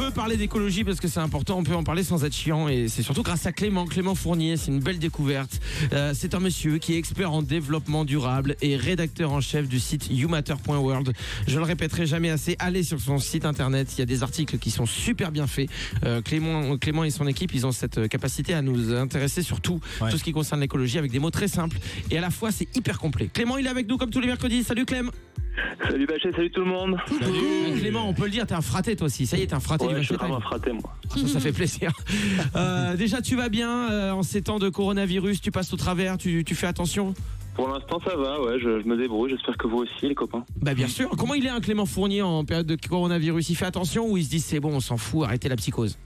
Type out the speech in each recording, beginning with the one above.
peut parler d'écologie parce que c'est important, on peut en parler sans être chiant et c'est surtout grâce à Clément, Clément Fournier, c'est une belle découverte. Euh, c'est un monsieur qui est expert en développement durable et rédacteur en chef du site youmatter.world. Je le répéterai jamais assez, allez sur son site internet, il y a des articles qui sont super bien faits. Euh, Clément, Clément et son équipe, ils ont cette capacité à nous intéresser sur tout, Ouais. tout ce qui concerne l'écologie avec des mots très simples et à la fois c'est hyper complet. Clément, il est avec nous comme tous les mercredis. Salut Clem. Salut Bachet, salut tout le monde. Euh, Clément, on peut le dire, t'es un fraté toi aussi. Ça y est, t'es un fraté Ouais, du je suis vraiment un fraté, moi. Ça, ça fait plaisir. Euh, déjà, tu vas bien euh, en ces temps de coronavirus? Tu passes au travers Tu, tu fais attention? Pour l'instant, ça va, ouais, je, je me débrouille. J'espère que vous aussi, les copains. Bah bien sûr. Comment il est un Clément Fournier en période de coronavirus? Il fait attention ou il se dit c'est bon, on s'en fout, arrêtez la psychose?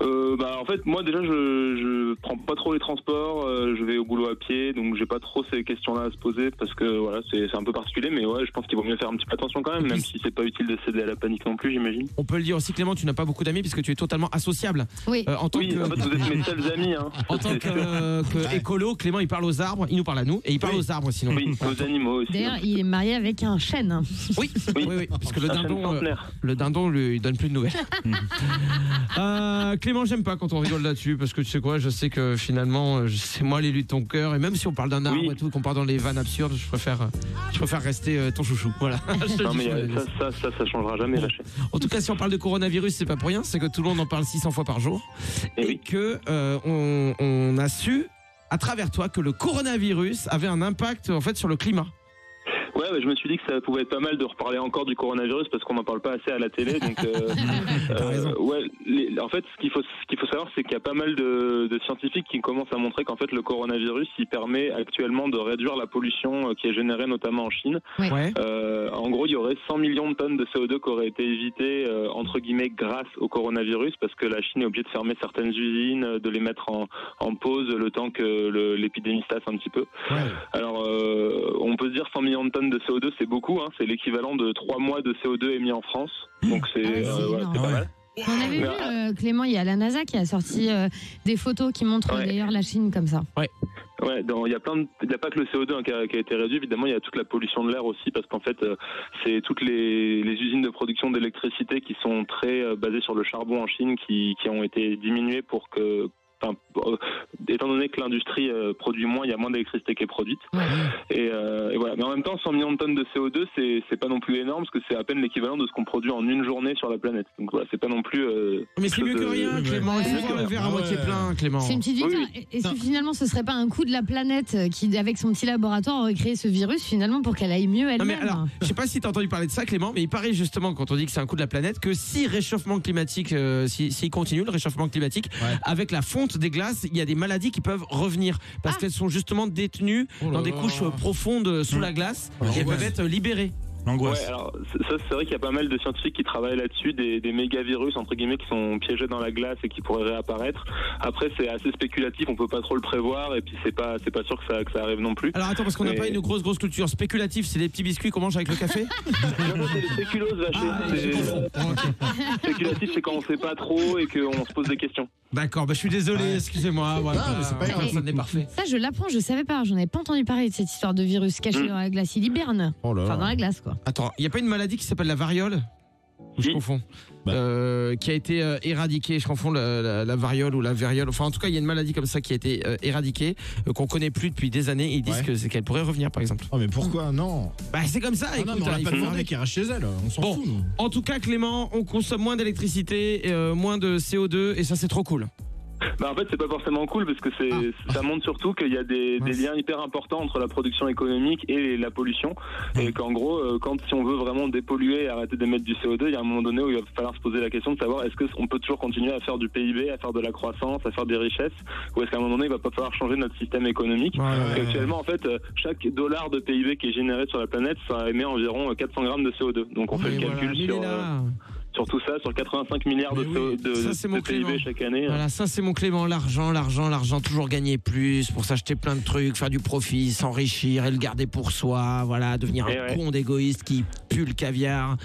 Euh, bah, en fait, moi, déjà, je, je prends pas trop les transports. euh, je vais au boulot à pied, donc j'ai pas trop ces questions-là à se poser parce que voilà, c'est c'est un peu particulier. Mais ouais, je pense qu'il vaut mieux faire un petit peu attention quand même, même si c'est pas utile de céder à la panique non plus, j'imagine. On peut le dire aussi, Clément, tu n'as pas beaucoup d'amis puisque tu es totalement associable. Oui. Euh, en tant Oui, que, en fait, vous êtes mes seuls amis. Hein. en tant que, euh, que écolo, Clément, il parle aux arbres, il nous parle à nous et il parle Oui. aux arbres sinon. Oui, aux animaux aussi. D'ailleurs, il est marié avec un chêne. hein. Oui, oui, Oui. oui, parce que le Un chêne dindon, euh, centenaire. le dindon lui il donne plus de nouvelles. Euh, Clément, j'aime pas quand on rigole là-dessus parce que tu sais quoi, je sais que finalement euh, c'est moi l'élu de ton cœur et même si on parle d'un arbre Oui. et tout, qu'on part dans les vannes absurdes, je préfère, je préfère rester euh, ton chouchou. Voilà. Non, mais euh, ça, ça, ça, ça changera jamais, Bachet. En tout cas, si on parle de coronavirus, c'est pas pour rien, c'est que tout le monde en parle 600 fois par jour Eh et oui. que euh, on, on a su à travers toi que le coronavirus avait un impact en fait sur le climat. Ouais, je me suis dit que ça pouvait être pas mal de reparler encore du coronavirus parce qu'on n'en parle pas assez à la télé. Donc, euh, euh, ouais, les- en fait, ce qu'il faut, ce qu'il faut savoir, c'est qu'il y a pas mal de, de scientifiques qui commencent à montrer qu'en fait, le coronavirus, il permet actuellement de réduire la pollution euh, qui est générée notamment en Chine. Ouais. Euh, en gros, il y aurait 100 millions de tonnes de CO2 qui auraient été évitées, euh, entre guillemets, grâce au coronavirus, parce que la Chine est obligée de fermer certaines usines, de les mettre en, en pause le temps que l'épidémie se tasse un petit peu. Alors, euh, on peut se dire 100 millions de tonnes de CO2, c'est beaucoup, hein, c'est l'équivalent de 3 mois de CO2 émis en France. Donc, c'est Ah ouais, euh, pas Ouais. mal. On avait vu, euh, Clément, il y a la NASA qui a sorti euh, des photos qui montrent Ouais. d'ailleurs la Chine comme ça. Ouais, dans- il y a plein de, il y a pas que le CO2 hein, qui, a, qui a été réduit, évidemment, il y a toute la pollution de l'air aussi, parce qu'en fait, euh, c'est toutes les, les usines de production d'électricité qui sont très euh, basées sur le charbon en Chine qui, qui ont été diminuées pour que, enfin, euh, étant donné que l'industrie euh, produit moins, il y a moins d'électricité qui est produite. Ouais. Et, euh, et voilà. Mais en même temps, 100 millions de tonnes de CO2, c'est c'est pas non plus énorme, parce que c'est à peine l'équivalent de ce qu'on produit en une journée sur la planète. Donc voilà, c'est pas non plus. euh, Mais c'est mieux que rien, Ouais, Clément. ouais. Il faut voir le verre à moitié ouais. plein, Clément. C'est une petite victoire. oui. Est-ce que finalement ce serait pas un coup de la planète qui, avec son petit laboratoire, aurait créé ce virus finalement pour qu'elle aille mieux Non mais elle-même alors, je sais pas si t'as entendu parler de ça, Clément, mais il paraît justement quand on dit que c'est un coup de la planète que si réchauffement climatique, euh, si- s'il continue le réchauffement climatique, Ouais. avec la fonte des glaces, il y a des maladies qui peuvent revenir parce Ah. qu'elles sont justement détenues Oh là dans des là. couches profondes sous la glace Oh, et elles peuvent être libérées. L'angoisse. Ouais, alors ça c'est vrai qu'il y a pas mal de scientifiques qui travaillent là-dessus, des, des méga virus entre guillemets qui sont piégés dans la glace et qui pourraient réapparaître. Après c'est assez spéculatif, on peut pas trop le prévoir et puis c'est pas c'est pas sûr que ça que ça arrive non plus. Alors attends parce qu'on n'a Mais- pas une grosse grosse culture spéculative, c'est les petits biscuits qu'on mange avec le café. Non, c'est les spéculoos, vaché. Ah, spéculatif c'est quand on sait pas trop et qu'on se pose des questions. D'accord, bah je suis désolé, Ouais. excusez-moi. Voilà, Ah, mais c'est pas grave. ça n'est parfait. Ça, je l'apprends, je savais pas, j'en avais pas entendu parler de cette histoire de virus caché Mm. dans la glace. Il hiberne. Oh là Enfin, dans la glace, quoi. Attends, il n'y a pas une maladie qui s'appelle la variole? Ou je confonds Bah. Euh, Qui a été euh, éradiquée, je confonds la, la- la variole ou la variole. Enfin, en tout cas, il y a une maladie comme ça qui a été euh, éradiquée, euh, qu'on connaît plus depuis des années. Ils disent Ouais. que c'est qu'elle pourrait revenir, par exemple. Oh mais pourquoi? Non. Bah, c'est comme ça. Ah non, écoute, mais on l'a pas demandé qu'elle reste chez elle. On s'en Bon. fout nous. En tout cas, Clément, on consomme moins d'électricité, euh, moins de CO2, et ça, c'est trop cool. Bah en fait c'est pas forcément cool parce que c'est ça montre surtout qu'il y a des, des liens hyper importants entre la production économique et la pollution. Et qu'en gros euh, quand si on veut vraiment dépolluer et arrêter d'émettre du CO2 il y a un moment donné où il va falloir se poser la question de savoir est-ce que on peut toujours continuer à faire du PIB à faire de la croissance à faire des richesses ou est-ce qu'à un moment donné il va pas falloir changer notre système économique? Ouais, ouais, qu'actuellement en fait euh, chaque dollar de PIB qui est généré sur la planète ça émet environ euh, 400 grammes de CO2 donc on fait le calcul sur, euh. Sur tout ça sur 85 milliards de, oui, ça, c'est de mon PIB Clément. chaque année Voilà, ça c'est mon Clément, l'argent, l'argent, l'argent, toujours gagner plus pour s'acheter plein de trucs, faire du profit, s'enrichir et le garder pour soi, voilà, devenir un Eh ouais. con d'égoïste qui pue le caviar.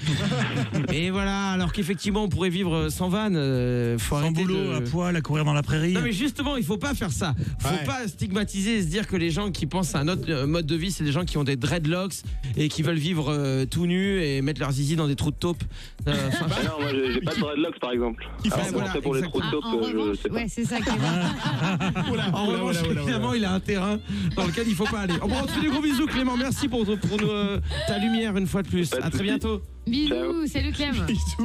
et voilà, alors qu'effectivement on pourrait vivre sans vanne, euh, faut Sans boulot, de- à poil, à courir dans la prairie. Non mais justement, il faut pas faire ça. Faut Ouais. pas stigmatiser et se dire que les gens qui pensent à un autre euh, mode de vie, c'est des gens qui ont des dreadlocks et qui veulent vivre euh, tout nus et mettre leurs zizi dans des trous de taupe. Euh, enfin, Bah Ah non, moi j'ai pas de dreadlocks par exemple. Il fait Alors, ça, comment voilà, pour les trous de Ah, taupe, en euh, je revanche, sais pas. ouais, c'est ça. Clément. Oula, En oula, revanche, oula, oula, évidemment, oula. il a un terrain dans lequel il faut pas aller. Bon, on te fait des gros bisous, Clément. Merci pour, pour nous, euh, ta lumière une fois de plus. À très bientôt. Bisous, Ciao. salut Clem. Bisous.